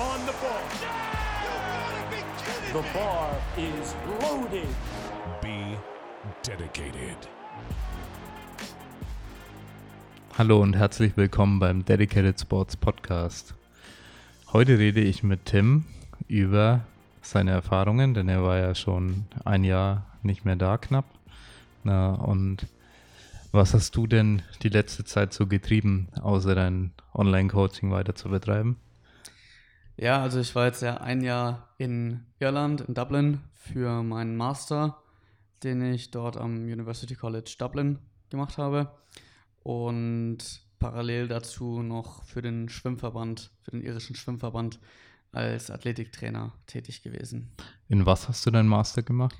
on the ball. The bar is loaded. Be dedicated. Hallo und herzlich willkommen beim Dedicated Sports Podcast. Heute rede ich mit Tim über seine Erfahrungen, denn er war ja schon ein Jahr nicht mehr da knapp. Na, und was hast du denn die letzte Zeit so getrieben, außer dein Online-Coaching weiter zu betreiben? Ja, also ich war jetzt ja ein Jahr in Irland, in Dublin, für meinen Master, den ich dort am University College Dublin gemacht habe. Und parallel dazu noch für den Schwimmverband, für den irischen Schwimmverband als Athletiktrainer tätig gewesen. In was hast du deinen Master gemacht?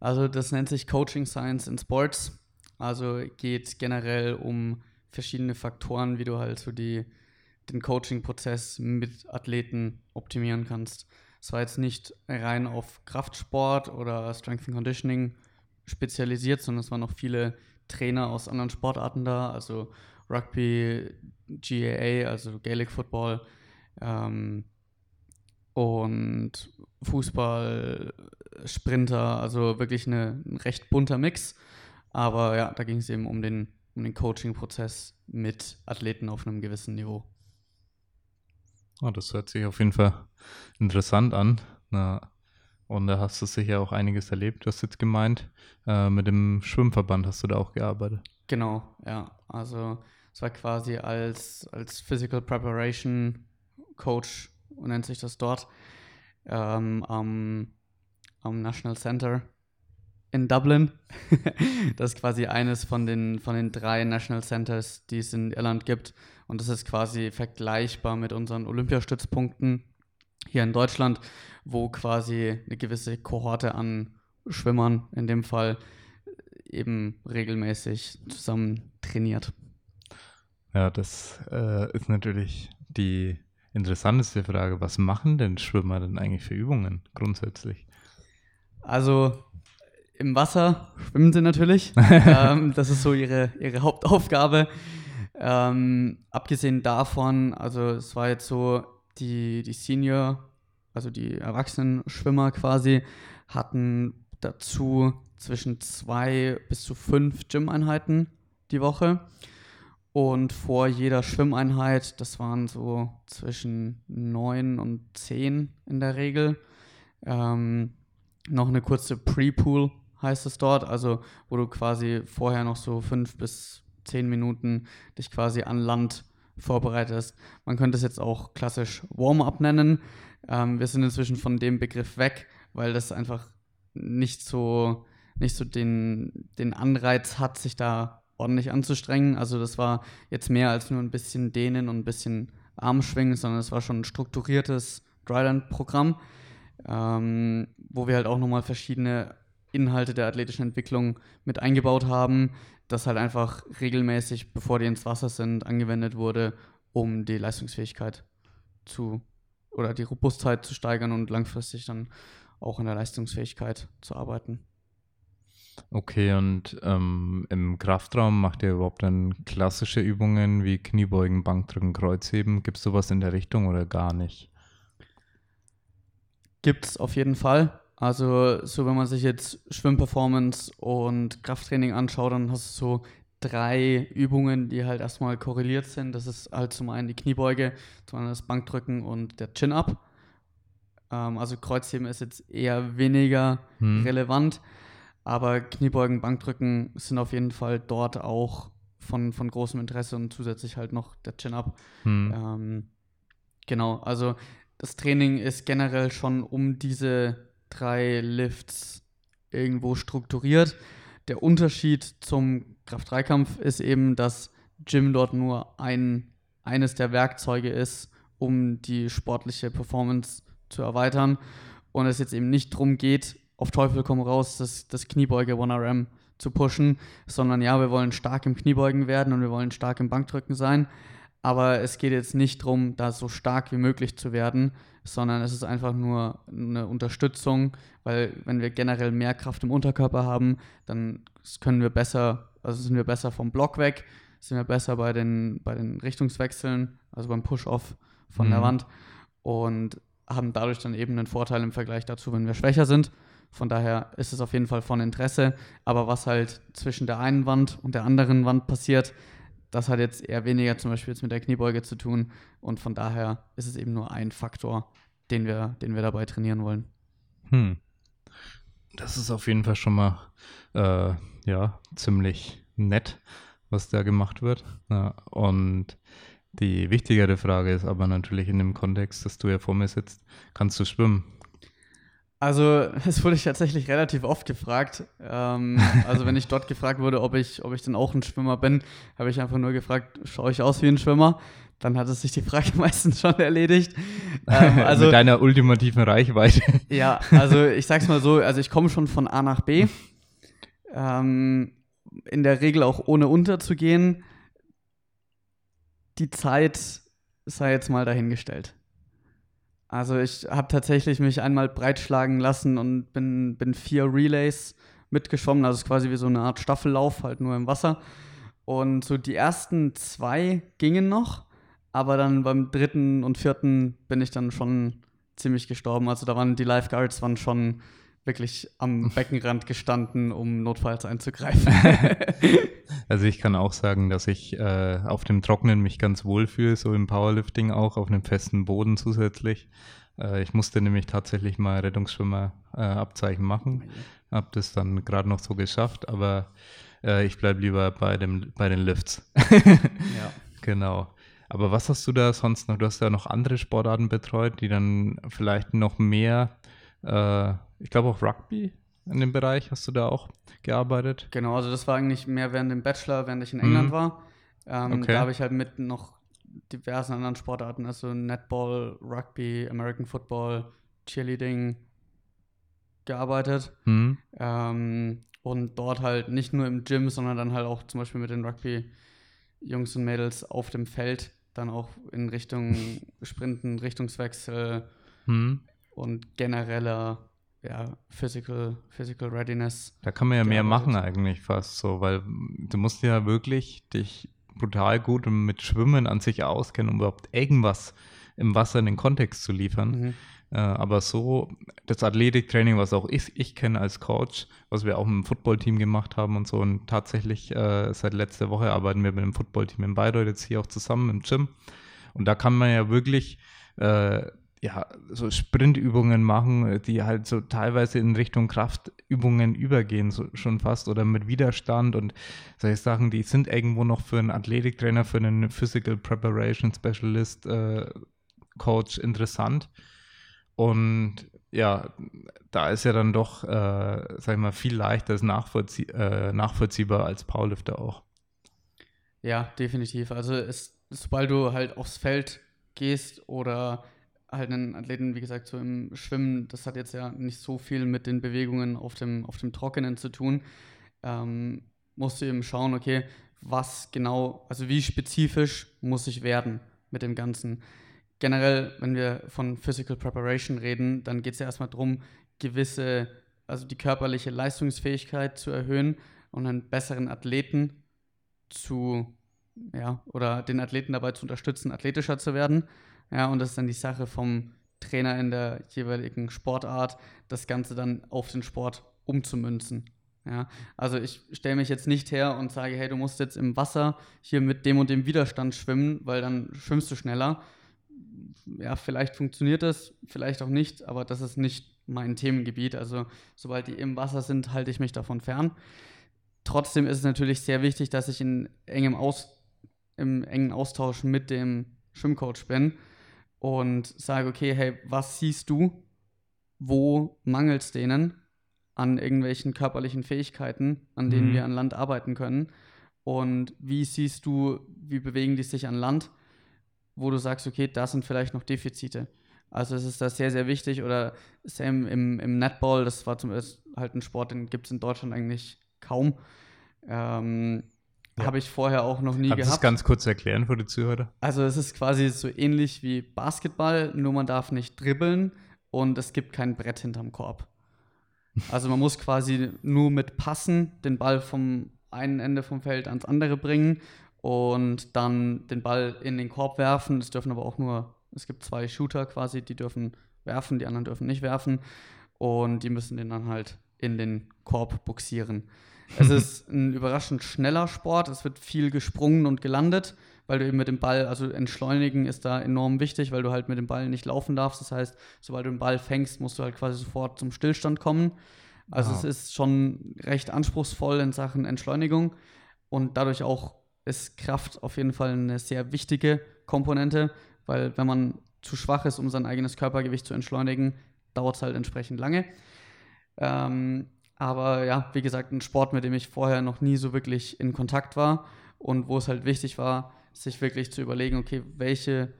Also das nennt sich Coaching Science in Sports. Also geht generell um verschiedene Faktoren, wie du halt so die, den Coaching-Prozess mit Athleten optimieren kannst. Es war jetzt nicht rein auf Kraftsport oder Strength and Conditioning spezialisiert, sondern es waren noch viele Trainer aus anderen Sportarten da, also Rugby, GAA, also Gaelic Football ähm, und Fußball, Sprinter, also wirklich eine, ein recht bunter Mix. Aber ja, da ging es eben um den, um den Coaching-Prozess mit Athleten auf einem gewissen Niveau. Oh, das hört sich auf jeden Fall interessant an. Na, und da hast du sicher auch einiges erlebt. Du hast jetzt gemeint, äh, mit dem Schwimmverband hast du da auch gearbeitet. Genau, ja. Also es war quasi als, als Physical Preparation Coach, nennt sich das dort, ähm, am, am National Center in Dublin. das ist quasi eines von den, von den drei National Centers, die es in Irland gibt. Und das ist quasi vergleichbar mit unseren Olympiastützpunkten hier in Deutschland, wo quasi eine gewisse Kohorte an Schwimmern in dem Fall eben regelmäßig zusammen trainiert. Ja, das äh, ist natürlich die interessanteste Frage. Was machen denn Schwimmer denn eigentlich für Übungen grundsätzlich? Also im Wasser schwimmen sie natürlich. ähm, das ist so ihre, ihre Hauptaufgabe. Ähm, abgesehen davon, also es war jetzt so, die, die Senior, also die erwachsenen Schwimmer quasi, hatten dazu zwischen zwei bis zu fünf Gym-Einheiten die Woche. Und vor jeder Schwimmeinheit, das waren so zwischen neun und zehn in der Regel, ähm, noch eine kurze Pre-Pool heißt es dort, also wo du quasi vorher noch so fünf bis zehn Minuten dich quasi an Land vorbereitest. Man könnte es jetzt auch klassisch Warm-up nennen. Ähm, wir sind inzwischen von dem Begriff weg, weil das einfach nicht so, nicht so den, den Anreiz hat, sich da ordentlich anzustrengen. Also das war jetzt mehr als nur ein bisschen Dehnen und ein bisschen Armschwingen, sondern es war schon ein strukturiertes Dryland-Programm, ähm, wo wir halt auch nochmal verschiedene Inhalte der athletischen Entwicklung mit eingebaut haben, das halt einfach regelmäßig, bevor die ins Wasser sind, angewendet wurde, um die Leistungsfähigkeit zu oder die Robustheit zu steigern und langfristig dann auch in der Leistungsfähigkeit zu arbeiten. Okay, und ähm, im Kraftraum macht ihr überhaupt dann klassische Übungen wie Kniebeugen, Bankdrücken, Kreuzheben? Gibt es sowas in der Richtung oder gar nicht? Gibt es auf jeden Fall. Also, so wenn man sich jetzt Schwimmperformance und Krafttraining anschaut, dann hast du so drei Übungen, die halt erstmal korreliert sind. Das ist halt zum einen die Kniebeuge, zum anderen das Bankdrücken und der Chin-Up. Ähm, also Kreuzheben ist jetzt eher weniger hm. relevant, aber Kniebeugen, Bankdrücken sind auf jeden Fall dort auch von, von großem Interesse und zusätzlich halt noch der Chin-Up. Hm. Ähm, genau, also das Training ist generell schon um diese drei Lifts irgendwo strukturiert. Der Unterschied zum Kraft-3-Kampf ist eben, dass Gym dort nur ein, eines der Werkzeuge ist, um die sportliche Performance zu erweitern. Und es jetzt eben nicht darum geht, auf Teufel komm raus, das, das Kniebeuge 1RM zu pushen, sondern ja, wir wollen stark im Kniebeugen werden und wir wollen stark im Bankdrücken sein. Aber es geht jetzt nicht darum, da so stark wie möglich zu werden, sondern es ist einfach nur eine Unterstützung, weil wenn wir generell mehr Kraft im Unterkörper haben, dann können wir besser, also sind wir besser vom Block weg, sind wir besser bei den, bei den Richtungswechseln, also beim Push-Off von mhm. der Wand. und haben dadurch dann eben einen Vorteil im Vergleich dazu, wenn wir schwächer sind. Von daher ist es auf jeden Fall von Interesse. Aber was halt zwischen der einen Wand und der anderen Wand passiert, das hat jetzt eher weniger zum Beispiel jetzt mit der Kniebeuge zu tun. Und von daher ist es eben nur ein Faktor, den wir, den wir dabei trainieren wollen. Hm. Das ist auf jeden Fall schon mal äh, ja, ziemlich nett, was da gemacht wird. Ja, und die wichtigere Frage ist aber natürlich in dem Kontext, dass du ja vor mir sitzt, kannst du schwimmen? Also, das wurde ich tatsächlich relativ oft gefragt. Ähm, also, wenn ich dort gefragt wurde, ob ich, ob ich denn auch ein Schwimmer bin, habe ich einfach nur gefragt, schaue ich aus wie ein Schwimmer? Dann hat es sich die Frage meistens schon erledigt. Ähm, also, Mit deiner ultimativen Reichweite. ja, also ich sag's mal so, also ich komme schon von A nach B. Ähm, in der Regel auch ohne unterzugehen. Die Zeit sei jetzt mal dahingestellt. Also ich habe tatsächlich mich einmal breitschlagen lassen und bin, bin vier Relays mitgeschwommen. Also es ist quasi wie so eine Art Staffellauf, halt nur im Wasser. Und so die ersten zwei gingen noch, aber dann beim dritten und vierten bin ich dann schon ziemlich gestorben. Also da waren die Lifeguards waren schon wirklich am Beckenrand gestanden, um notfalls einzugreifen. also ich kann auch sagen, dass ich äh, auf dem Trocknen mich ganz wohl fühle, so im Powerlifting auch, auf einem festen Boden zusätzlich. Äh, ich musste nämlich tatsächlich mal Rettungsschwimmer-Abzeichen äh, machen, habe das dann gerade noch so geschafft, aber äh, ich bleibe lieber bei, dem, bei den Lifts. ja. Genau. Aber was hast du da sonst noch? Du hast ja noch andere Sportarten betreut, die dann vielleicht noch mehr äh, ich glaube auch Rugby in dem Bereich hast du da auch gearbeitet. Genau, also das war eigentlich mehr während dem Bachelor, während ich in England mhm. war. Ähm, okay. Da habe ich halt mit noch diversen anderen Sportarten, also Netball, Rugby, American Football, Cheerleading gearbeitet. Mhm. Ähm, und dort halt nicht nur im Gym, sondern dann halt auch zum Beispiel mit den Rugby-Jungs und Mädels auf dem Feld, dann auch in Richtung Sprinten, Richtungswechsel mhm. und genereller ja, Physical, Physical Readiness. Da kann man ja mehr machen eigentlich fast so, weil du musst ja wirklich dich brutal gut mit Schwimmen an sich auskennen, um überhaupt irgendwas im Wasser in den Kontext zu liefern. Mhm. Äh, aber so das Athletiktraining, was auch ich, ich kenne als Coach, was wir auch im Footballteam gemacht haben und so. Und tatsächlich äh, seit letzter Woche arbeiten wir mit dem Footballteam in Bayreuth jetzt hier auch zusammen im Gym. Und da kann man ja wirklich äh, ja, so Sprintübungen machen, die halt so teilweise in Richtung Kraftübungen übergehen, so schon fast, oder mit Widerstand und solche Sachen, die sind irgendwo noch für einen Athletiktrainer, für einen Physical Preparation Specialist, äh, Coach interessant. Und ja, da ist ja dann doch, äh, sag ich mal, viel leichter nachvollzie äh, nachvollziehbar als Powerlifter auch. Ja, definitiv. Also es, sobald du halt aufs Feld gehst oder halt einen Athleten, wie gesagt, so im Schwimmen, das hat jetzt ja nicht so viel mit den Bewegungen auf dem, auf dem Trockenen zu tun. Ähm, musst du eben schauen, okay, was genau, also wie spezifisch muss ich werden mit dem Ganzen. Generell, wenn wir von Physical Preparation reden, dann geht es ja erstmal darum, gewisse, also die körperliche Leistungsfähigkeit zu erhöhen und einen besseren Athleten zu, ja, oder den Athleten dabei zu unterstützen, athletischer zu werden. Ja, und das ist dann die Sache vom Trainer in der jeweiligen Sportart, das Ganze dann auf den Sport umzumünzen. Ja, also ich stelle mich jetzt nicht her und sage, hey, du musst jetzt im Wasser hier mit dem und dem Widerstand schwimmen, weil dann schwimmst du schneller. Ja, vielleicht funktioniert das, vielleicht auch nicht, aber das ist nicht mein Themengebiet. Also sobald die im Wasser sind, halte ich mich davon fern. Trotzdem ist es natürlich sehr wichtig, dass ich in engem Aus, im engen Austausch mit dem Schwimmcoach bin und sage, okay, hey, was siehst du? Wo mangelt es denen an irgendwelchen körperlichen Fähigkeiten, an denen mhm. wir an Land arbeiten können? Und wie siehst du, wie bewegen die sich an Land, wo du sagst, okay, da sind vielleicht noch Defizite? Also es ist da sehr, sehr wichtig. Oder Sam im, im Netball, das war zum Beispiel halt ein Sport, den gibt es in Deutschland eigentlich kaum. Ähm, ja. Habe ich vorher auch noch nie Kannst gehabt. Kannst du das ganz kurz erklären für die Zuhörer? Also es ist quasi so ähnlich wie Basketball, nur man darf nicht dribbeln und es gibt kein Brett hinterm Korb. Also man muss quasi nur mit Passen den Ball vom einen Ende vom Feld ans andere bringen und dann den Ball in den Korb werfen. Es dürfen aber auch nur es gibt zwei Shooter quasi, die dürfen werfen, die anderen dürfen nicht werfen. Und die müssen den dann halt in den Korb buxieren. Es ist ein überraschend schneller Sport. Es wird viel gesprungen und gelandet, weil du eben mit dem Ball, also entschleunigen ist da enorm wichtig, weil du halt mit dem Ball nicht laufen darfst. Das heißt, sobald du den Ball fängst, musst du halt quasi sofort zum Stillstand kommen. Also Wow. es ist schon recht anspruchsvoll in Sachen Entschleunigung und dadurch auch ist Kraft auf jeden Fall eine sehr wichtige Komponente, weil wenn man zu schwach ist, um sein eigenes Körpergewicht zu entschleunigen, dauert es halt entsprechend lange. Ähm, aber ja, wie gesagt, ein Sport, mit dem ich vorher noch nie so wirklich in Kontakt war und wo es halt wichtig war, sich wirklich zu überlegen, okay, welche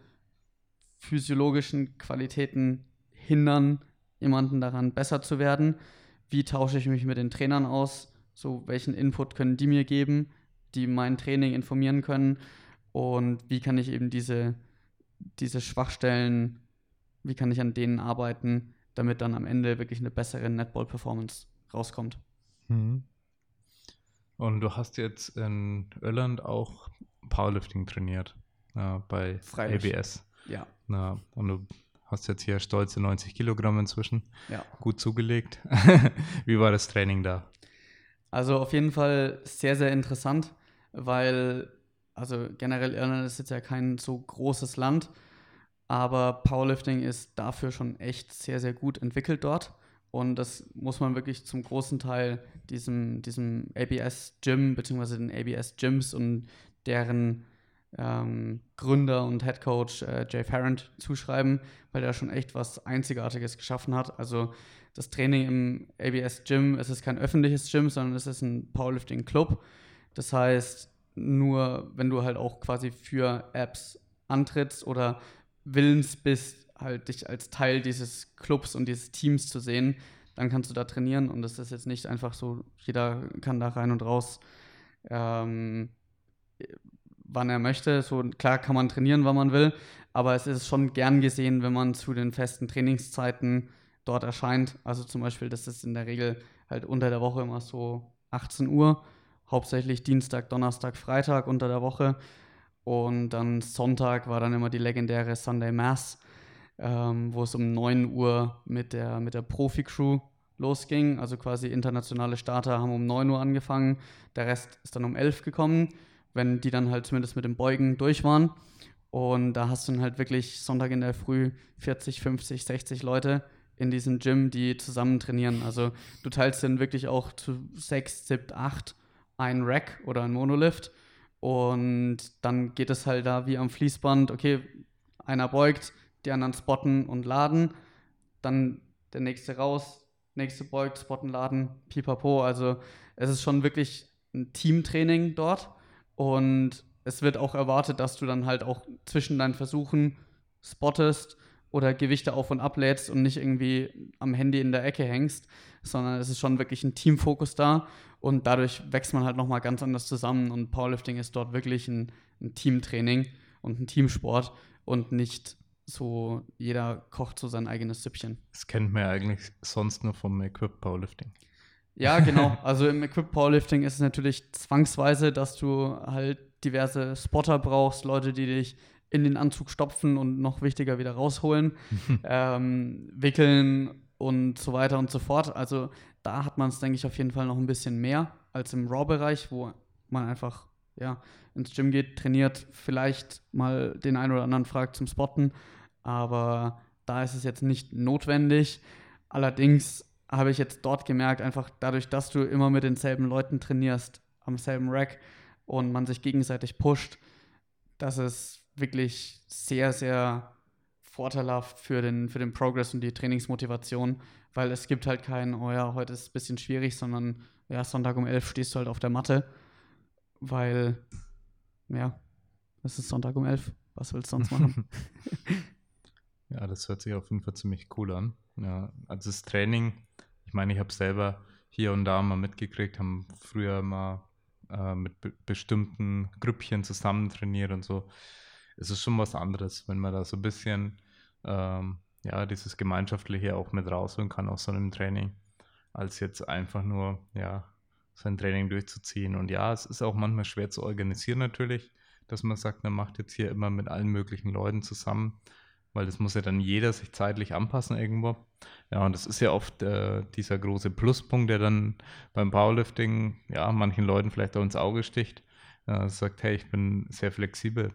physiologischen Qualitäten hindern jemanden daran, besser zu werden? Wie tausche ich mich mit den Trainern aus? So, welchen Input können die mir geben, die mein Training informieren können? Und wie kann ich eben diese, diese Schwachstellen, wie kann ich an denen arbeiten, damit dann am Ende wirklich eine bessere Netball-Performance rauskommt? Mhm. Und du hast jetzt in Irland auch Powerlifting trainiert, äh, bei Freilich. ABS. Ja, Na, und du hast jetzt hier stolze 90 Kilogramm inzwischen, ja. gut zugelegt. Wie war das Training da? Also auf jeden Fall sehr, sehr interessant, weil, also generell Irland ist jetzt ja kein so großes Land, aber Powerlifting ist dafür schon echt sehr, sehr gut entwickelt dort. Und das muss man wirklich zum großen Teil diesem, diesem ABS-Gym, beziehungsweise den ABS-Gyms und deren ähm, Gründer und Headcoach äh, Jay Farrand zuschreiben, weil er schon echt was Einzigartiges geschaffen hat. Also das Training im ABS Gym, es ist kein öffentliches Gym, sondern es ist ein Powerlifting Club. Das heißt, nur wenn du halt auch quasi für Apps antrittst oder willens bist, halt dich als Teil dieses Clubs und dieses Teams zu sehen, dann kannst du da trainieren und das ist jetzt nicht einfach so, jeder kann da rein und raus, ähm, wann er möchte. So klar kann man trainieren, wann man will, aber es ist schon gern gesehen, wenn man zu den festen Trainingszeiten dort erscheint. Also zum Beispiel, das ist in der Regel halt unter der Woche immer so 18 Uhr, hauptsächlich Dienstag, Donnerstag, Freitag unter der Woche. Und dann Sonntag war dann immer die legendäre Sunday Mass, ähm, wo es um 9 Uhr mit der, mit der Profi-Crew losging. Also quasi internationale Starter haben um 9 Uhr angefangen, der Rest ist dann um 11 gekommen, wenn die dann halt zumindest mit dem Beugen durch waren. Und da hast du dann halt wirklich Sonntag in der Früh 40, 50, 60 Leute in diesem Gym, die zusammen trainieren. Also du teilst dann wirklich auch zu 6, 7, 8 ein Rack oder ein Monolift. Und dann geht es halt da wie am Fließband, okay, einer beugt, die anderen spotten und laden, dann der nächste raus, nächste beugt, spotten, laden, pipapo. Also es ist schon wirklich ein Teamtraining dort. Und es wird auch erwartet, dass du dann halt auch zwischen deinen Versuchen spottest oder Gewichte auf und ablädst und nicht irgendwie am Handy in der Ecke hängst, sondern es ist schon wirklich ein Teamfokus da. Und dadurch wächst man halt nochmal ganz anders zusammen. Und Powerlifting ist dort wirklich ein, ein Teamtraining und ein Teamsport und nicht so, jeder kocht so sein eigenes Süppchen. Das kennt man ja eigentlich sonst nur vom Equip Powerlifting. Ja, genau. Also im Equip Powerlifting ist es natürlich zwangsweise, dass du halt diverse Spotter brauchst, Leute, die dich in den Anzug stopfen und noch wichtiger wieder rausholen, ähm, wickeln und so weiter und so fort. Also da hat man es, denke ich, auf jeden Fall noch ein bisschen mehr als im Raw-Bereich, wo man einfach ja, ins Gym geht, trainiert, vielleicht mal den einen oder anderen fragt zum Spotten, aber da ist es jetzt nicht notwendig. Allerdings habe ich jetzt dort gemerkt, einfach dadurch, dass du immer mit denselben Leuten trainierst, am selben Rack und man sich gegenseitig pusht, dass es wirklich sehr, sehr vorteilhaft für den, für den Progress und die Trainingsmotivation, weil es gibt halt keinen, oh ja, heute ist es ein bisschen schwierig, sondern ja, Sonntag um 11 stehst du halt auf der Matte, weil, ja, es ist Sonntag um 11. Was willst du sonst machen? Ja, das hört sich auf jeden Fall ziemlich cool an. Ja, also das Training, ich meine, ich habe selber hier und da mal mitgekriegt, haben früher mal äh, mit be bestimmten Grüppchen zusammen trainiert und so. Es ist schon was anderes, wenn man da so ein bisschen ähm, ja, dieses Gemeinschaftliche auch mit rausholen kann aus so einem Training, als jetzt einfach nur, ja, sein Training durchzuziehen. Und ja, es ist auch manchmal schwer zu organisieren natürlich, dass man sagt, man macht jetzt hier immer mit allen möglichen Leuten zusammen. Weil das muss ja dann jeder sich zeitlich anpassen irgendwo. Ja, und das ist ja oft äh, dieser große Pluspunkt, der dann beim Powerlifting, ja, manchen Leuten vielleicht auch ins Auge sticht. Äh, sagt, hey, ich bin sehr flexibel.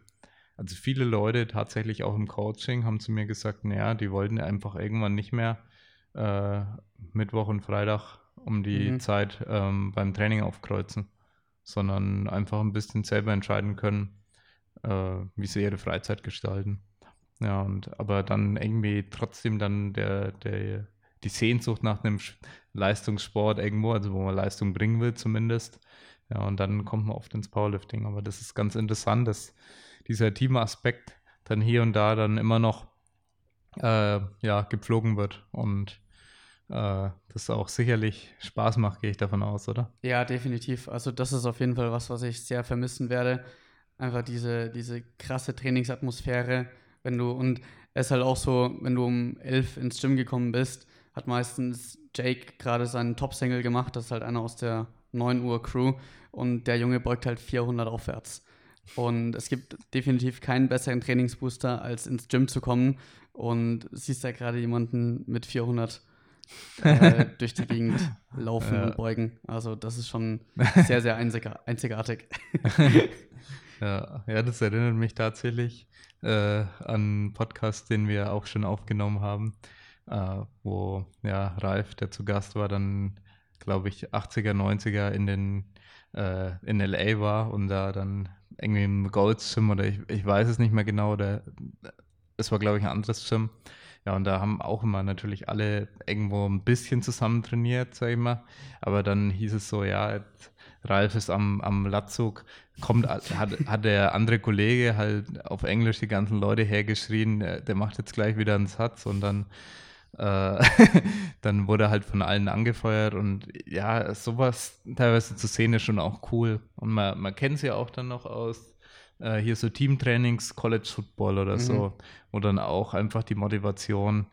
Also viele Leute tatsächlich auch im Coaching haben zu mir gesagt, naja, die wollten einfach irgendwann nicht mehr äh, Mittwoch und Freitag um die Mhm. Zeit ähm, beim Training aufkreuzen, sondern einfach ein bisschen selber entscheiden können, äh, wie sie ihre Freizeit gestalten. Ja, und aber dann irgendwie trotzdem dann der, der, die Sehnsucht nach einem Leistungssport irgendwo, also wo man Leistung bringen will zumindest. Ja, und dann kommt man oft ins Powerlifting. Aber das ist ganz interessant, dass dieser Teamaspekt dann hier und da dann immer noch äh, ja, gepflogen wird und äh, das auch sicherlich Spaß macht, gehe ich davon aus, oder? Ja, definitiv. Also das ist auf jeden Fall was, was ich sehr vermissen werde. Einfach diese, diese krasse Trainingsatmosphäre, wenn du, und es ist halt auch so, wenn du um elf ins Gym gekommen bist, hat meistens Jake gerade seinen Top-Single gemacht, das ist halt einer aus der 9 Uhr Crew und der Junge beugt halt 400 aufwärts. Und es gibt definitiv keinen besseren Trainingsbooster, als ins Gym zu kommen und siehst da gerade jemanden mit 400 äh, durch die Gegend laufen Ja. und beugen. Also das ist schon sehr, sehr einziga einzigartig. Ja, ja, das erinnert mich tatsächlich äh, an Podcast, den wir auch schon aufgenommen haben, äh, wo ja Ralf, der zu Gast war, dann, glaube ich, 80er, 90er in den äh, in LA war und da dann irgendwie im Golds Gym oder ich, ich weiß es nicht mehr genau, oder es war, glaube ich, ein anderes Gym. Ja, und da haben auch immer natürlich alle irgendwo ein bisschen zusammen trainiert, sag ich mal. Aber dann hieß es so, ja, jetzt Ralf ist am, am Latzug, kommt, hat, hat der andere Kollege halt auf Englisch die ganzen Leute hergeschrien, der, der macht jetzt gleich wieder einen Satz und dann, äh, dann wurde halt von allen angefeuert und ja, sowas teilweise zu sehen ist schon auch cool. Und man, man kennt es ja auch dann noch aus äh, hier so Teamtrainings, College Football oder Mhm. so, wo dann auch einfach die Motivation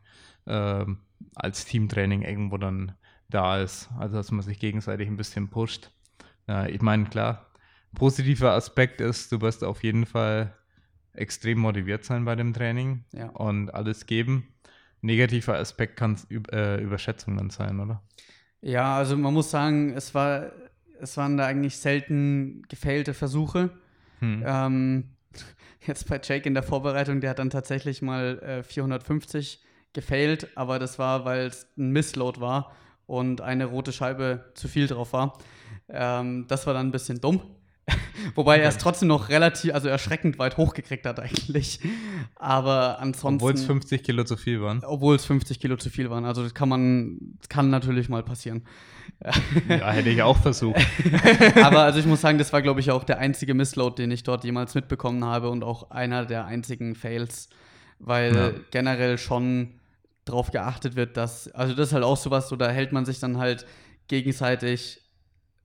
ähm, als Teamtraining irgendwo dann da ist. Also dass man sich gegenseitig ein bisschen pusht. Ja, ich meine, klar, positiver Aspekt ist, du wirst auf jeden Fall extrem motiviert sein bei dem Training Ja. und alles geben. Negativer Aspekt kann äh, Überschätzung dann sein, oder? Ja, also man muss sagen, es war, es waren da eigentlich selten gefailte Versuche. Hm. Ähm, jetzt bei Jake in der Vorbereitung, der hat dann tatsächlich mal äh, 450 gefailt, aber das war, weil es ein Missload war und eine rote Scheibe zu viel drauf war. Ähm, das war dann ein bisschen dumm. Wobei er es trotzdem noch relativ, also erschreckend weit hochgekriegt hat eigentlich. Aber ansonsten. Obwohl es 50 Kilo zu viel waren. obwohl es 50 Kilo zu viel waren. Also das kann man, das kann natürlich mal passieren. Ja, hätte ich auch versucht. Aber also ich muss sagen, das war, glaube ich, auch der einzige Missload, den ich dort jemals mitbekommen habe und auch einer der einzigen Fails, weil Ja. generell schon darauf geachtet wird, dass, also das ist halt auch sowas, so da hält man sich dann halt gegenseitig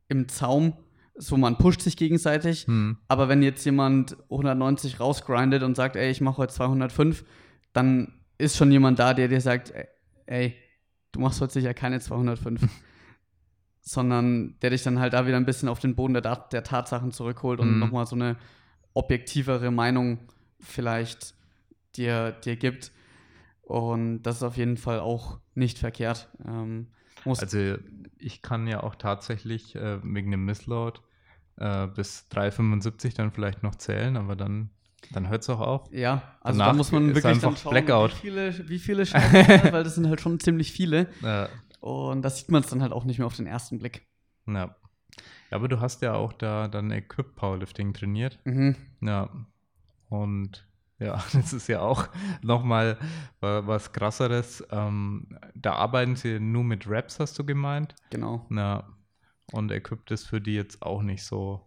im Zaum, so man pusht sich gegenseitig, Hm. aber wenn jetzt jemand 190 rausgrindet und sagt, ey, ich mache heute 205, dann ist schon jemand da, der dir sagt, ey, du machst heute sicher keine 205. Sondern der dich dann halt da wieder ein bisschen auf den Boden der, der Tatsachen zurückholt und Mhm. nochmal so eine objektivere Meinung vielleicht dir, dir gibt. Und das ist auf jeden Fall auch nicht verkehrt. Ähm, muss, Also ich kann ja auch tatsächlich äh, wegen dem Missload äh, bis 3,75 dann vielleicht noch zählen, aber dann, dann hört es auch auf. Ja, also Danach da muss man wirklich dann schauen, Blackout. wie viele, wie viele Scheiben, weil das sind halt schon ziemlich viele. Äh, Und das sieht man es dann halt auch nicht mehr auf den ersten Blick. ja. ja, aber du hast ja auch da dann Equip Powerlifting trainiert. Mhm. Ja. Und ja, das ist ja auch nochmal was krasseres. Ähm, da arbeiten sie nur mit Raps, hast du gemeint? Genau. Ja. Und Equip ist für die jetzt auch nicht so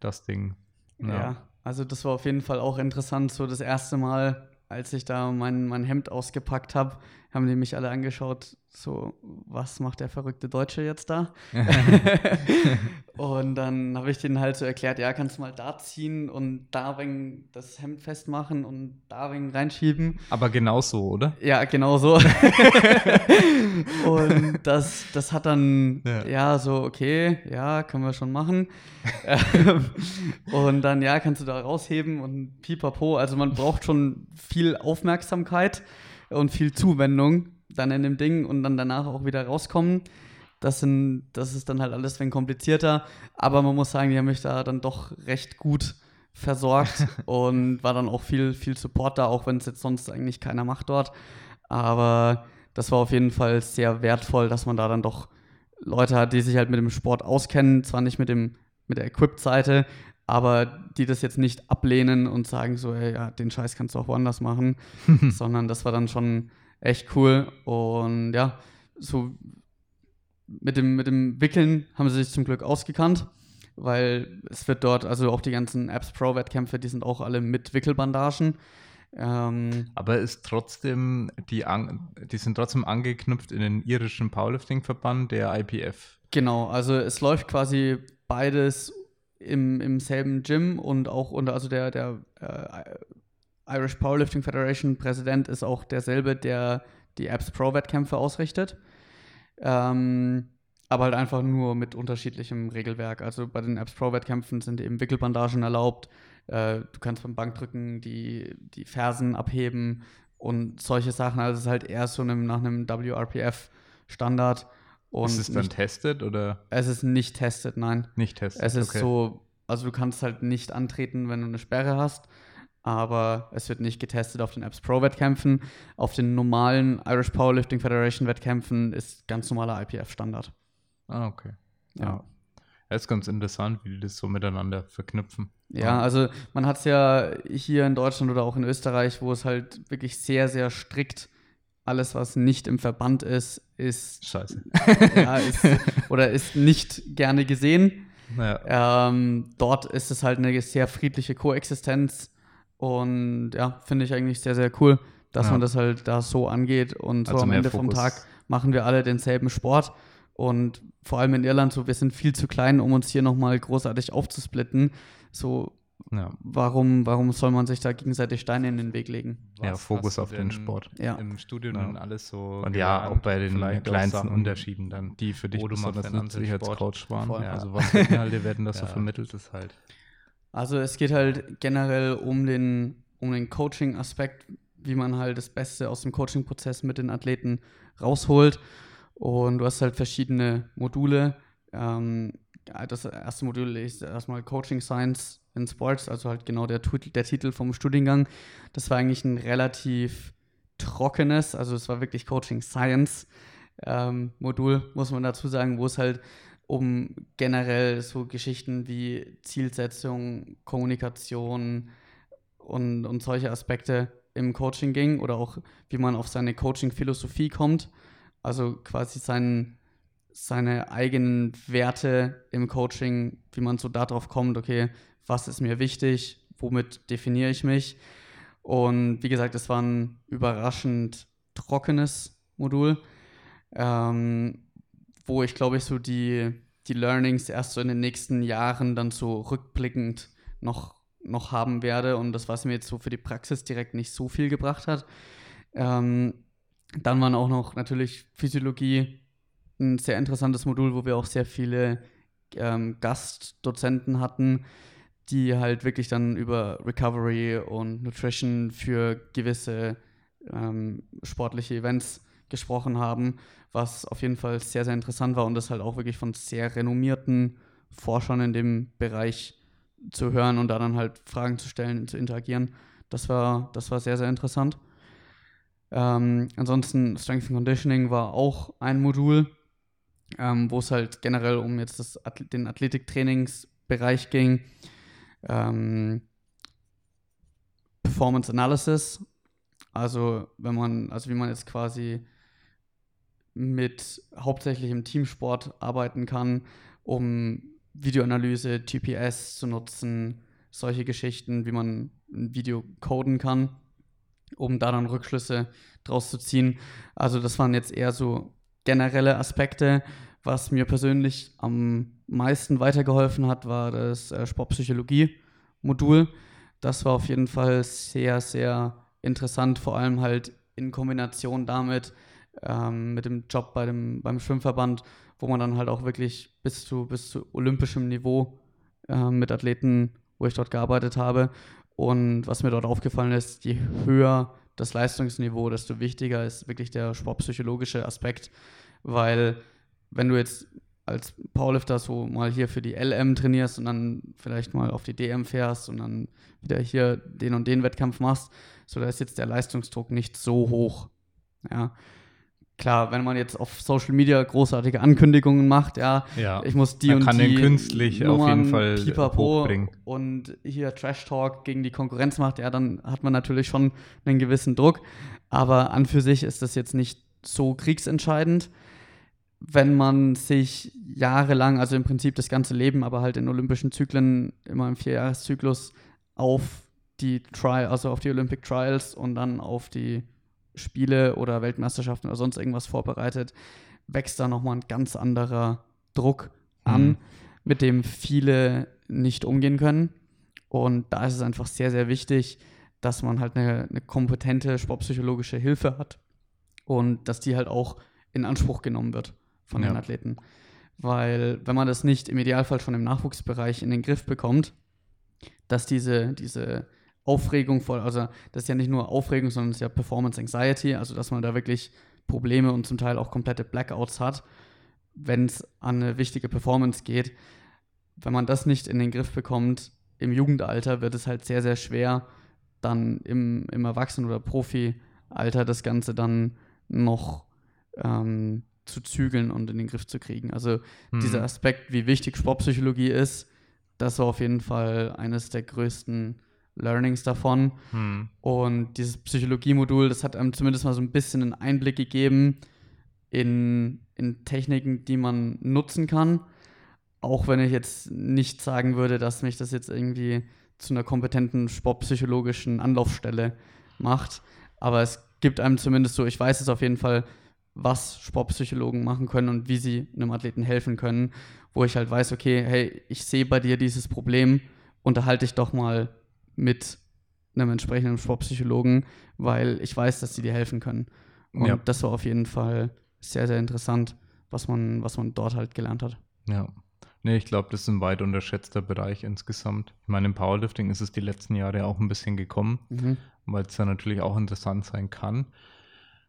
das Ding. Ja. also das war auf jeden Fall auch interessant. So das erste Mal, als ich da mein, mein Hemd ausgepackt habe, haben die mich alle angeschaut. so, was macht der verrückte Deutsche jetzt da? und dann habe ich denen halt so erklärt, ja, kannst du mal da ziehen und da wegen das Hemd festmachen und da wegen reinschieben. Aber genau so, oder? Ja, genau so. und das, das hat dann, ja. ja. so, okay, ja, können wir schon machen. und dann, ja, kannst du da rausheben und pipapo. Also man braucht schon viel Aufmerksamkeit und viel Zuwendung dann in dem Ding und dann danach auch wieder rauskommen. Das, sind, das ist dann halt alles ein komplizierter. Aber man muss sagen, die haben mich da dann doch recht gut versorgt und war dann auch viel, viel Support da, auch wenn es jetzt sonst eigentlich keiner macht dort. Aber das war auf jeden Fall sehr wertvoll, dass man da dann doch Leute hat, die sich halt mit dem Sport auskennen, zwar nicht mit dem mit der Equipped-Seite, aber die das jetzt nicht ablehnen und sagen so, ey, ja, den Scheiß kannst du auch woanders machen, sondern das war dann schon echt cool. Und ja, so mit dem, mit dem Wickeln haben sie sich zum Glück ausgekannt, weil es wird dort, also auch die ganzen Apps Pro Wettkämpfe, die sind auch alle mit Wickelbandagen. Ähm, Aber ist trotzdem, die, an, die sind trotzdem angeknüpft in den irischen Powerlifting-Verband, der IPF. Genau, also es läuft quasi beides im, im selben Gym und auch unter, also der, der äh, Irish Powerlifting Federation Präsident ist auch derselbe, der die Apps Pro Wettkämpfe ausrichtet. Ähm, aber halt einfach nur mit unterschiedlichem Regelwerk. Also bei den Apps Pro Wettkämpfen sind eben Wickelbandagen erlaubt. Äh, du kannst beim Bankdrücken die, die Fersen abheben und solche Sachen. Also es ist halt eher so einem, nach einem WRPF Standard. Und ist es dann testet oder? Es ist nicht testet, nein. Nicht testet. Es ist okay. so, also du kannst halt nicht antreten, wenn du eine Sperre hast aber es wird nicht getestet auf den Apps Pro Wettkämpfen. Auf den normalen Irish Powerlifting Federation Wettkämpfen ist ganz normaler IPF-Standard. Ah, okay. Ja. ja. Das ist ganz interessant, wie die das so miteinander verknüpfen. Ja, also man hat es ja hier in Deutschland oder auch in Österreich, wo es halt wirklich sehr, sehr strikt alles, was nicht im Verband ist, ist. Scheiße. Ja, ist, oder ist nicht gerne gesehen. Naja. Ähm, dort ist es halt eine sehr friedliche Koexistenz und ja, finde ich eigentlich sehr, sehr cool, dass ja. man das halt da so angeht. Und so also am Ende Fokus. vom Tag machen wir alle denselben Sport. Und vor allem in Irland, so wir sind viel zu klein, um uns hier nochmal großartig aufzusplitten. So, ja. warum, warum soll man sich da gegenseitig Steine in den Weg legen? Was ja, Fokus auf den Sport. Ja. Im Studium ja. alles so. Und ja, auch bei den kleinsten Unterschieden dann. Die für dich wo besonders nützlich als Coach waren. Ja. Also was für Inhalte werden da so vermittelt, ist halt. Also es geht halt generell um den, um den Coaching-Aspekt, wie man halt das Beste aus dem Coaching-Prozess mit den Athleten rausholt. Und du hast halt verschiedene Module. Ähm, das erste Modul ist erstmal Coaching Science in Sports, also halt genau der, der Titel vom Studiengang. Das war eigentlich ein relativ trockenes, also es war wirklich Coaching Science ähm, Modul, muss man dazu sagen, wo es halt um generell so Geschichten wie Zielsetzung, Kommunikation und, und solche Aspekte im Coaching ging oder auch wie man auf seine Coaching-Philosophie kommt. Also quasi sein, seine eigenen Werte im Coaching, wie man so darauf kommt, okay, was ist mir wichtig, womit definiere ich mich. Und wie gesagt, es war ein überraschend trockenes Modul. Ähm, wo ich glaube ich so die, die Learnings erst so in den nächsten Jahren dann so rückblickend noch, noch haben werde und das, was mir jetzt so für die Praxis direkt nicht so viel gebracht hat. Ähm, dann waren auch noch natürlich Physiologie ein sehr interessantes Modul, wo wir auch sehr viele ähm, Gastdozenten hatten, die halt wirklich dann über Recovery und Nutrition für gewisse ähm, sportliche Events gesprochen haben, was auf jeden Fall sehr, sehr interessant war und das halt auch wirklich von sehr renommierten Forschern in dem Bereich zu hören und da dann halt Fragen zu stellen, zu interagieren. Das war, das war sehr, sehr interessant. Ähm, ansonsten Strength and Conditioning war auch ein Modul, ähm, wo es halt generell um jetzt das, den Athletiktrainingsbereich ging. Ähm, Performance Analysis, also wenn man, also wie man jetzt quasi mit hauptsächlich im Teamsport arbeiten kann, um Videoanalyse, GPS zu nutzen, solche Geschichten, wie man ein Video coden kann, um da dann Rückschlüsse draus zu ziehen. Also das waren jetzt eher so generelle Aspekte. Was mir persönlich am meisten weitergeholfen hat, war das äh, Sportpsychologie-Modul. Das war auf jeden Fall sehr, sehr interessant, vor allem halt in Kombination damit, ähm, mit dem Job bei dem, beim Schwimmverband, wo man dann halt auch wirklich bis zu, bis zu olympischem Niveau äh, mit Athleten, wo ich dort gearbeitet habe. Und was mir dort aufgefallen ist, je höher das Leistungsniveau, desto wichtiger ist wirklich der sportpsychologische Aspekt, weil wenn du jetzt als Powerlifter so mal hier für die LM trainierst und dann vielleicht mal auf die DM fährst und dann wieder hier den und den Wettkampf machst, so da ist jetzt der Leistungsdruck nicht so hoch. Ja. Klar, wenn man jetzt auf Social Media großartige Ankündigungen macht, ja, Ja, ich muss die man und kann die den künstlich auf jeden Fall Pipapo hochbringen. und hier Trash Talk gegen die Konkurrenz macht, ja, dann hat man natürlich schon einen gewissen Druck. Aber an für sich ist das jetzt nicht so kriegsentscheidend. Wenn man sich jahrelang, also im Prinzip das ganze Leben, aber halt in olympischen Zyklen, immer im Vierjahreszyklus auf die Trial, also auf die Olympic Trials und dann auf die Spiele oder Weltmeisterschaften oder sonst irgendwas vorbereitet, wächst da nochmal ein ganz anderer Druck an, Mhm. mit dem viele nicht umgehen können. Und da ist es einfach sehr, sehr wichtig, dass man halt eine, eine kompetente sportpsychologische Hilfe hat und dass die halt auch in Anspruch genommen wird von den Ja. Athleten. Weil wenn man das nicht im Idealfall schon im Nachwuchsbereich in den Griff bekommt, dass diese, diese Aufregung voll, also das ist ja nicht nur Aufregung, sondern es ist ja Performance Anxiety, also dass man da wirklich Probleme und zum Teil auch komplette Blackouts hat, wenn es an eine wichtige Performance geht. Wenn man das nicht in den Griff bekommt, im Jugendalter wird es halt sehr, sehr schwer, dann im, im Erwachsenen- oder Profi-Alter das Ganze dann noch ähm, zu zügeln und in den Griff zu kriegen. Also Mhm. dieser Aspekt, wie wichtig Sportpsychologie ist, das war auf jeden Fall eines der größten Learnings davon. Hm. Und dieses Psychologie-Modul, das hat einem zumindest mal so ein bisschen einen Einblick gegeben in, in Techniken, die man nutzen kann. Auch wenn ich jetzt nicht sagen würde, dass mich das jetzt irgendwie zu einer kompetenten sportpsychologischen Anlaufstelle macht. Aber es gibt einem zumindest so, ich weiß es auf jeden Fall, was Sportpsychologen machen können und wie sie einem Athleten helfen können, wo ich halt weiß, okay, hey, ich sehe bei dir dieses Problem, unterhalte dich doch mal mit einem entsprechenden Sportpsychologen, weil ich weiß, dass sie dir helfen können. Und Ja. das war auf jeden Fall sehr, sehr interessant, was man, was man dort halt gelernt hat. Ja. Nee, ich glaube, das ist ein weit unterschätzter Bereich insgesamt. Ich meine, im Powerlifting ist es die letzten Jahre auch ein bisschen gekommen, Mhm. weil es da natürlich auch interessant sein kann.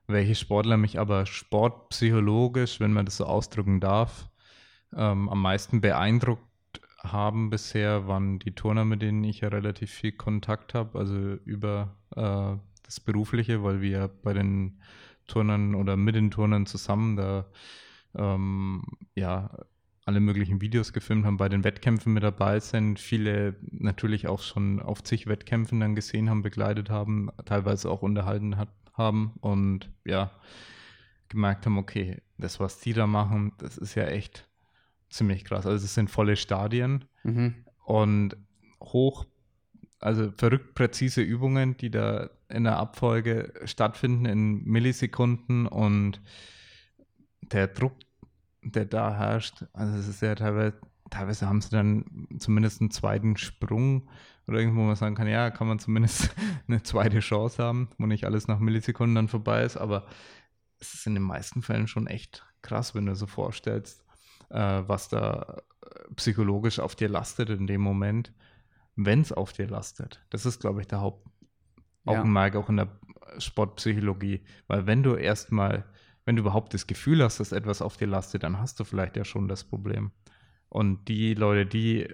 Welche Sportler mich aber sportpsychologisch, wenn man das so ausdrücken darf, ähm, am meisten beeindruckt haben bisher, waren die Turner, mit denen ich ja relativ viel Kontakt habe, also über äh, das Berufliche, weil wir bei den Turnern oder mit den Turnern zusammen da ähm, ja alle möglichen Videos gefilmt haben, bei den Wettkämpfen mit dabei sind, viele natürlich auch schon auf zig Wettkämpfen dann gesehen haben, begleitet haben, teilweise auch unterhalten hat, haben und ja, gemerkt haben, okay, das, was die da machen, das ist ja echt ziemlich krass. Also es sind volle Stadien Mhm. und hoch, also verrückt präzise Übungen, die da in der Abfolge stattfinden in Millisekunden und der Druck, der da herrscht, also es ist ja teilweise, teilweise haben sie dann zumindest einen zweiten Sprung oder irgendwo wo man sagen kann, ja, kann man zumindest eine zweite Chance haben, wo nicht alles nach Millisekunden dann vorbei ist, aber es ist in den meisten Fällen schon echt krass, wenn du so vorstellst, was da äh, psychologisch auf dir lastet in dem Moment, wenn es auf dir lastet. Das ist, glaube ich, der Hauptaugenmerk auch in der Sportpsychologie. Weil wenn du erstmal, wenn du überhaupt das Gefühl hast, dass etwas auf dir lastet, dann hast du vielleicht ja schon das Problem. Und die Leute, die,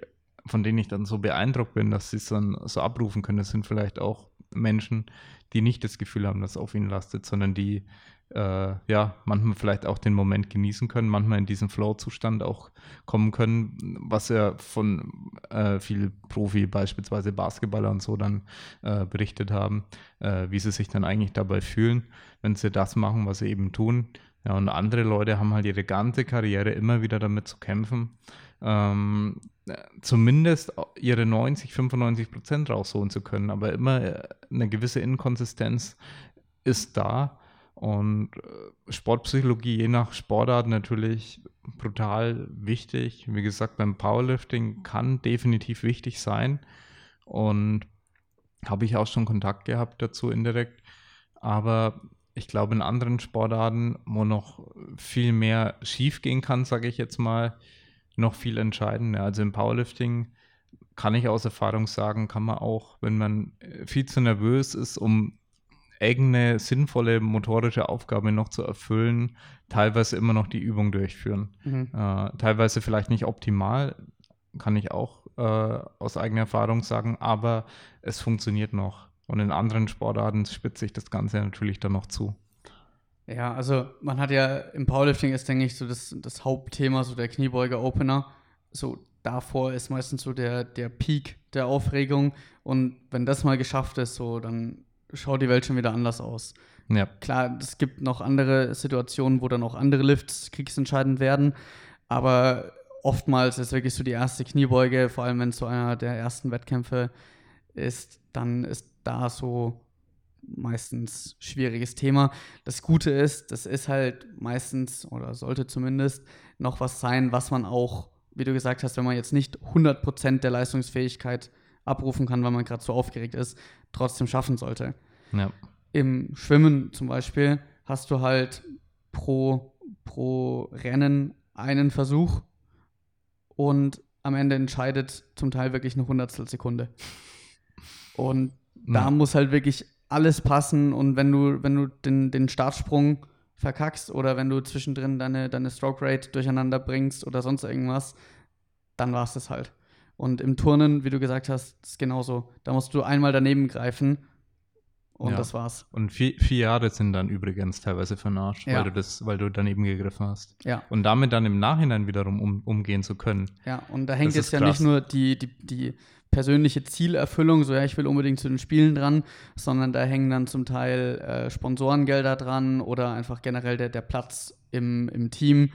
von denen ich dann so beeindruckt bin, dass sie es dann so abrufen können, das sind vielleicht auch Menschen, die nicht das Gefühl haben, dass es auf ihnen lastet, sondern die äh, ja manchmal vielleicht auch den Moment genießen können, manchmal in diesen Flow-Zustand auch kommen können, was ja von äh, viel Profi, beispielsweise Basketballer und so dann äh, berichtet haben, äh, wie sie sich dann eigentlich dabei fühlen, wenn sie das machen, was sie eben tun. Ja, und andere Leute haben halt ihre ganze Karriere immer wieder damit zu kämpfen, ähm, zumindest ihre 90, 95 Prozent rausholen zu können. Aber immer äh, eine gewisse Inkonsistenz ist da. Und äh, Sportpsychologie je nach Sportart natürlich brutal wichtig. Wie gesagt, beim Powerlifting kann definitiv wichtig sein. Und habe ich auch schon Kontakt gehabt dazu indirekt. Aber ich glaube, in anderen Sportarten, wo noch viel mehr schief gehen kann, sage ich jetzt mal, noch viel entscheidender. Also im Powerlifting kann ich aus Erfahrung sagen, kann man auch, wenn man viel zu nervös ist, um eigene sinnvolle motorische Aufgabe noch zu erfüllen, teilweise immer noch die Übung durchführen. Mhm. Äh, teilweise vielleicht nicht optimal, kann ich auch äh, aus eigener Erfahrung sagen, aber es funktioniert noch. Und in anderen Sportarten spitzt sich das Ganze natürlich dann noch zu. Ja, also man hat ja im Powerlifting ist, denke ich, so das, das Hauptthema, so der Kniebeuger-Opener. So davor ist meistens so der, der Peak der Aufregung. Und wenn das mal geschafft ist, so, dann schaut die Welt schon wieder anders aus. Ja. Klar, es gibt noch andere Situationen, wo dann auch andere Lifts kriegsentscheidend werden. Aber oftmals ist wirklich so die erste Kniebeuge, vor allem wenn es so einer der ersten Wettkämpfe ist, dann ist da so meistens schwieriges Thema. Das Gute ist, das ist halt meistens oder sollte zumindest noch was sein, was man auch, wie du gesagt hast, wenn man jetzt nicht 100% der Leistungsfähigkeit abrufen kann, weil man gerade so aufgeregt ist, trotzdem schaffen sollte. Ja. Im Schwimmen zum Beispiel hast du halt pro, pro Rennen einen Versuch und am Ende entscheidet zum Teil wirklich eine Hundertstel Sekunde. Und da muss halt wirklich alles passen und wenn du, wenn du den, den Startsprung verkackst oder wenn du zwischendrin deine, deine Stroke Rate durcheinander bringst oder sonst irgendwas, dann war es das halt. Und im Turnen, wie du gesagt hast, ist genauso. Da musst du einmal daneben greifen und ja. das war's. Und vier, vier, Jahre sind dann übrigens teilweise vernascht, ja. weil du das, weil du daneben gegriffen hast. Ja. Und damit dann im Nachhinein wiederum um, umgehen zu können. Ja, und da hängt jetzt ja nicht nur die, die, die persönliche Zielerfüllung, so ja, ich will unbedingt zu den Spielen dran, sondern da hängen dann zum Teil äh, Sponsorengelder dran oder einfach generell der, der Platz im, im Team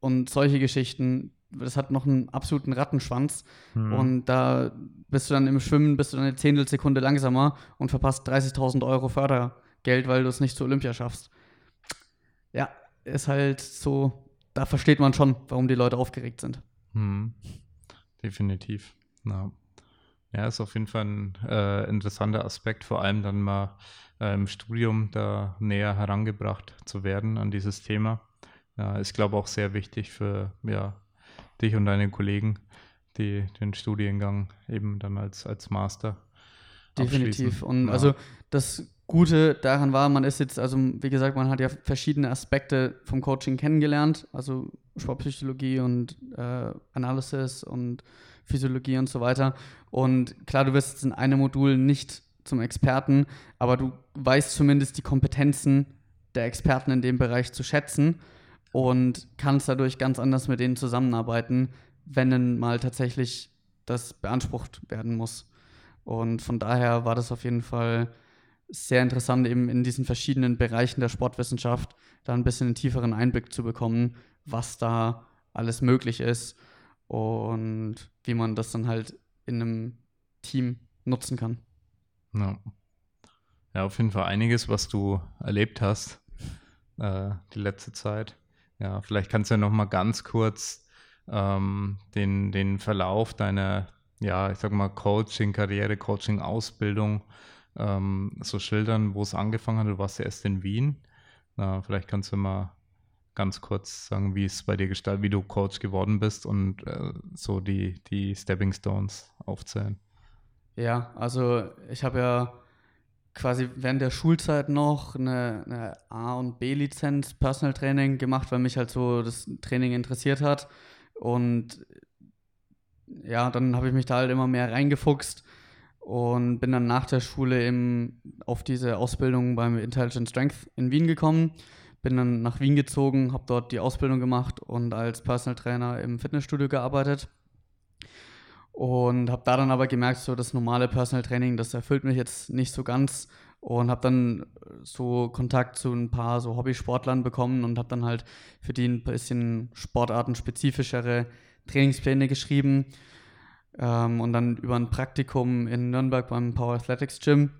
und solche Geschichten. Das hat noch einen absoluten Rattenschwanz. Mhm. Und da bist du dann im Schwimmen, bist du dann eine Zehntelsekunde langsamer und verpasst 30.000 Euro Fördergeld, weil du es nicht zu Olympia schaffst. Ja, ist halt so, da versteht man schon, warum die Leute aufgeregt sind. Mhm. Definitiv. Ja. ja, ist auf jeden Fall ein äh, interessanter Aspekt, vor allem dann mal äh, im Studium da näher herangebracht zu werden an dieses Thema. Ja, ist, glaube ich, auch sehr wichtig für ja, dich und deine Kollegen, die den Studiengang eben dann als, als Master Definitiv. Und ja. also das Gute daran war, man ist jetzt, also wie gesagt, man hat ja verschiedene Aspekte vom Coaching kennengelernt, also Sportpsychologie und äh, Analysis und Physiologie und so weiter. Und klar, du wirst jetzt in einem Modul nicht zum Experten, aber du weißt zumindest die Kompetenzen der Experten in dem Bereich zu schätzen und kannst dadurch ganz anders mit denen zusammenarbeiten, wenn dann mal tatsächlich das beansprucht werden muss. Und von daher war das auf jeden Fall sehr interessant, eben in diesen verschiedenen Bereichen der Sportwissenschaft da ein bisschen einen tieferen Einblick zu bekommen, was da alles möglich ist und wie man das dann halt in einem Team nutzen kann. Ja, ja auf jeden Fall einiges, was du erlebt hast äh, die letzte Zeit. Ja, vielleicht kannst du ja noch mal ganz kurz ähm, den, den Verlauf deiner, ja, ich sag mal, Coaching-Karriere, Coaching-Ausbildung ähm, so schildern, wo es angefangen hat. Du warst ja erst in Wien. Na, vielleicht kannst du mal ganz kurz sagen, wie es bei dir gestaltet, wie du Coach geworden bist und äh, so die, die Stepping Stones aufzählen. Ja, also ich habe ja quasi während der Schulzeit noch eine, eine A- und B-Lizenz Personal Training gemacht, weil mich halt so das Training interessiert hat. Und ja, dann habe ich mich da halt immer mehr reingefuchst und bin dann nach der Schule eben auf diese Ausbildung beim Intelligent Strength in Wien gekommen bin dann nach Wien gezogen, habe dort die Ausbildung gemacht und als Personal Trainer im Fitnessstudio gearbeitet. Und habe da dann aber gemerkt, so das normale Personal Training, das erfüllt mich jetzt nicht so ganz. Und habe dann so Kontakt zu ein paar so Hobbysportlern bekommen und habe dann halt für die ein bisschen sportartenspezifischere Trainingspläne geschrieben. Ähm, und dann über ein Praktikum in Nürnberg beim Power Athletics Gym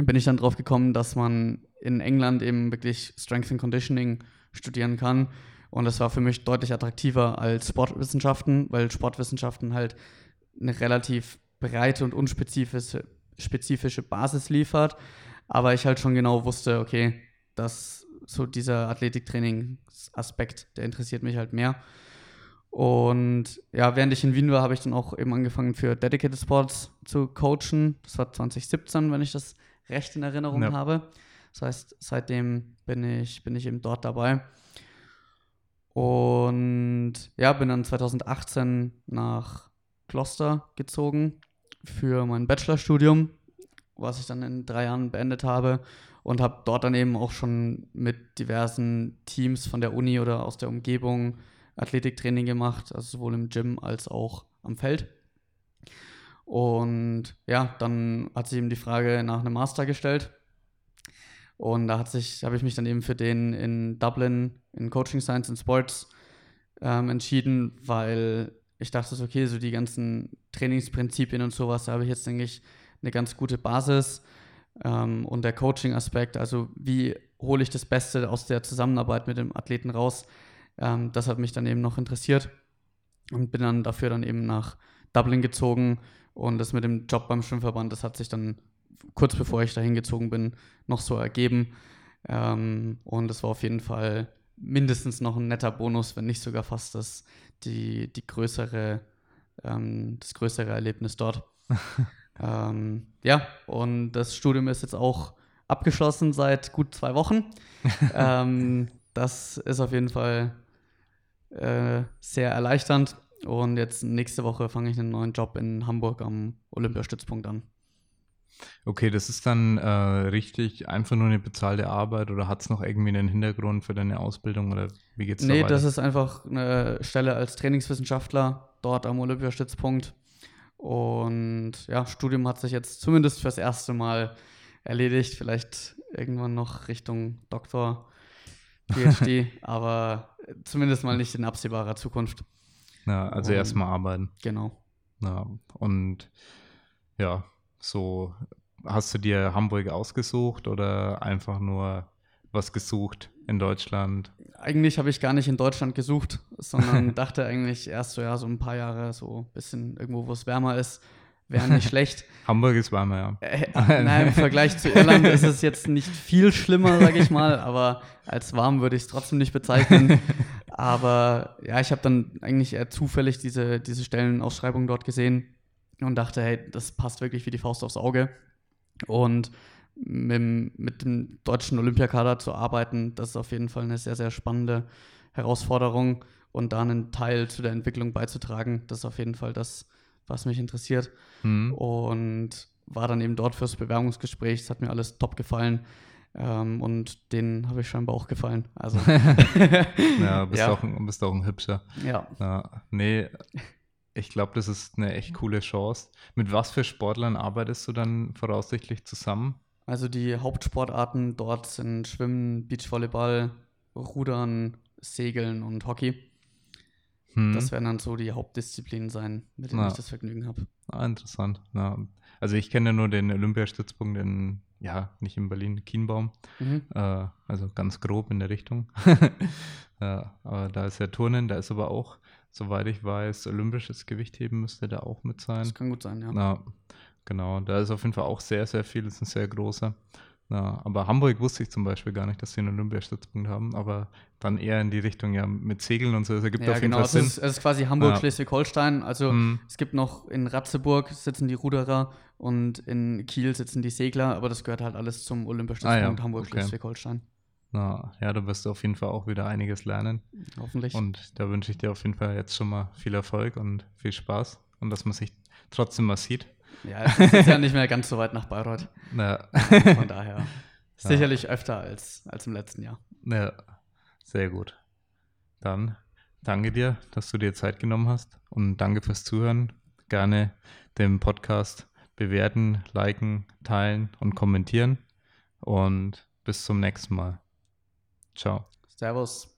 bin ich dann drauf gekommen, dass man in England eben wirklich Strength and Conditioning studieren kann. Und das war für mich deutlich attraktiver als Sportwissenschaften, weil Sportwissenschaften halt eine relativ breite und unspezifische spezifische Basis liefert. Aber ich halt schon genau wusste, okay, dass so dieser Athletiktraining-Aspekt, der interessiert mich halt mehr. Und ja, während ich in Wien war, habe ich dann auch eben angefangen für Dedicated Sports zu coachen. Das war 2017, wenn ich das recht in Erinnerung ja. habe. Das heißt, seitdem bin ich, bin ich eben dort dabei. Und ja, bin dann 2018 nach Gloucester gezogen für mein Bachelorstudium, was ich dann in drei Jahren beendet habe und habe dort dann eben auch schon mit diversen Teams von der Uni oder aus der Umgebung Athletiktraining gemacht, also sowohl im Gym als auch am Feld. Und ja, dann hat sich eben die Frage nach einem Master gestellt. Und da habe ich mich dann eben für den in Dublin in Coaching Science and Sports ähm, entschieden, weil ich dachte so, okay, so die ganzen Trainingsprinzipien und sowas, da habe ich jetzt, denke ich, eine ganz gute Basis. Ähm, und der Coaching-Aspekt, also wie hole ich das Beste aus der Zusammenarbeit mit dem Athleten raus, ähm, das hat mich dann eben noch interessiert und bin dann dafür dann eben nach Dublin gezogen. Und das mit dem Job beim Schwimmverband, das hat sich dann kurz bevor ich dahin gezogen bin, noch so ergeben. Ähm, und das war auf jeden Fall mindestens noch ein netter Bonus, wenn nicht sogar fast das, die, die größere, ähm, das größere Erlebnis dort. ähm, ja, und das Studium ist jetzt auch abgeschlossen seit gut zwei Wochen. ähm, das ist auf jeden Fall äh, sehr erleichternd. Und jetzt nächste Woche fange ich einen neuen Job in Hamburg am Olympiastützpunkt an. Okay, das ist dann äh, richtig einfach nur eine bezahlte Arbeit oder hat es noch irgendwie einen Hintergrund für deine Ausbildung oder wie geht's Nee, da das ist einfach eine Stelle als Trainingswissenschaftler dort am Olympiastützpunkt. Und ja, Studium hat sich jetzt zumindest fürs erste Mal erledigt. Vielleicht irgendwann noch Richtung Doktor, PhD, aber zumindest mal nicht in absehbarer Zukunft. Ja, also erstmal arbeiten. Genau. Ja, und ja, so, hast du dir Hamburg ausgesucht oder einfach nur was gesucht in Deutschland? Eigentlich habe ich gar nicht in Deutschland gesucht, sondern dachte eigentlich erst so, ja, so ein paar Jahre, so ein bisschen irgendwo, wo es wärmer ist, wäre nicht schlecht. Hamburg ist wärmer, ja. Äh, nein, im Vergleich zu Irland ist es jetzt nicht viel schlimmer, sage ich mal, aber als warm würde ich es trotzdem nicht bezeichnen. Aber ja, ich habe dann eigentlich eher zufällig diese, diese Stellenausschreibung dort gesehen und dachte, hey, das passt wirklich wie die Faust aufs Auge. Und mit, mit dem deutschen Olympiakader zu arbeiten, das ist auf jeden Fall eine sehr, sehr spannende Herausforderung. Und da einen Teil zu der Entwicklung beizutragen, das ist auf jeden Fall das, was mich interessiert. Mhm. Und war dann eben dort fürs Bewerbungsgespräch. Es hat mir alles top gefallen. Ähm, und den habe ich scheinbar auch gefallen. Also. ja, bist, ja. Auch, bist auch ein hübscher. Ja. ja nee, ich glaube, das ist eine echt coole Chance. Mit was für Sportlern arbeitest du dann voraussichtlich zusammen? Also die Hauptsportarten dort sind Schwimmen, Beachvolleyball, Rudern, Segeln und Hockey. Hm. Das werden dann so die Hauptdisziplinen sein, mit denen Na. ich das Vergnügen habe. Ah, interessant. Na, also ich kenne nur den Olympiastützpunkt in, ja, nicht in Berlin, Kienbaum. Mhm. Äh, also ganz grob in der Richtung. ja, aber da ist ja Turnen, da ist aber auch soweit ich weiß, olympisches Gewichtheben müsste da auch mit sein. Das kann gut sein, ja. Na, genau, da ist auf jeden Fall auch sehr, sehr viel, das ist ein sehr großer. Na, aber Hamburg wusste ich zum Beispiel gar nicht, dass sie einen Olympiastützpunkt haben, aber dann eher in die Richtung ja mit Segeln und so. Das ergibt ja, auf jeden genau, Fall Sinn. Es ist, es ist quasi Hamburg, ja. Schleswig-Holstein. Also mhm. es gibt noch in Ratzeburg sitzen die Ruderer und in Kiel sitzen die Segler, aber das gehört halt alles zum Olympiastützpunkt ah, ja. Hamburg, okay. Schleswig-Holstein. Na, ja, du wirst auf jeden Fall auch wieder einiges lernen. Hoffentlich. Und da wünsche ich dir auf jeden Fall jetzt schon mal viel Erfolg und viel Spaß und dass man sich trotzdem mal sieht. Ja, es ist ja nicht mehr ganz so weit nach Bayreuth. Ja. Von daher sicherlich ja. öfter als, als im letzten Jahr. Ja, sehr gut. Dann danke dir, dass du dir Zeit genommen hast und danke fürs Zuhören. Gerne den Podcast bewerten, liken, teilen und kommentieren und bis zum nächsten Mal. Ciao. Servus.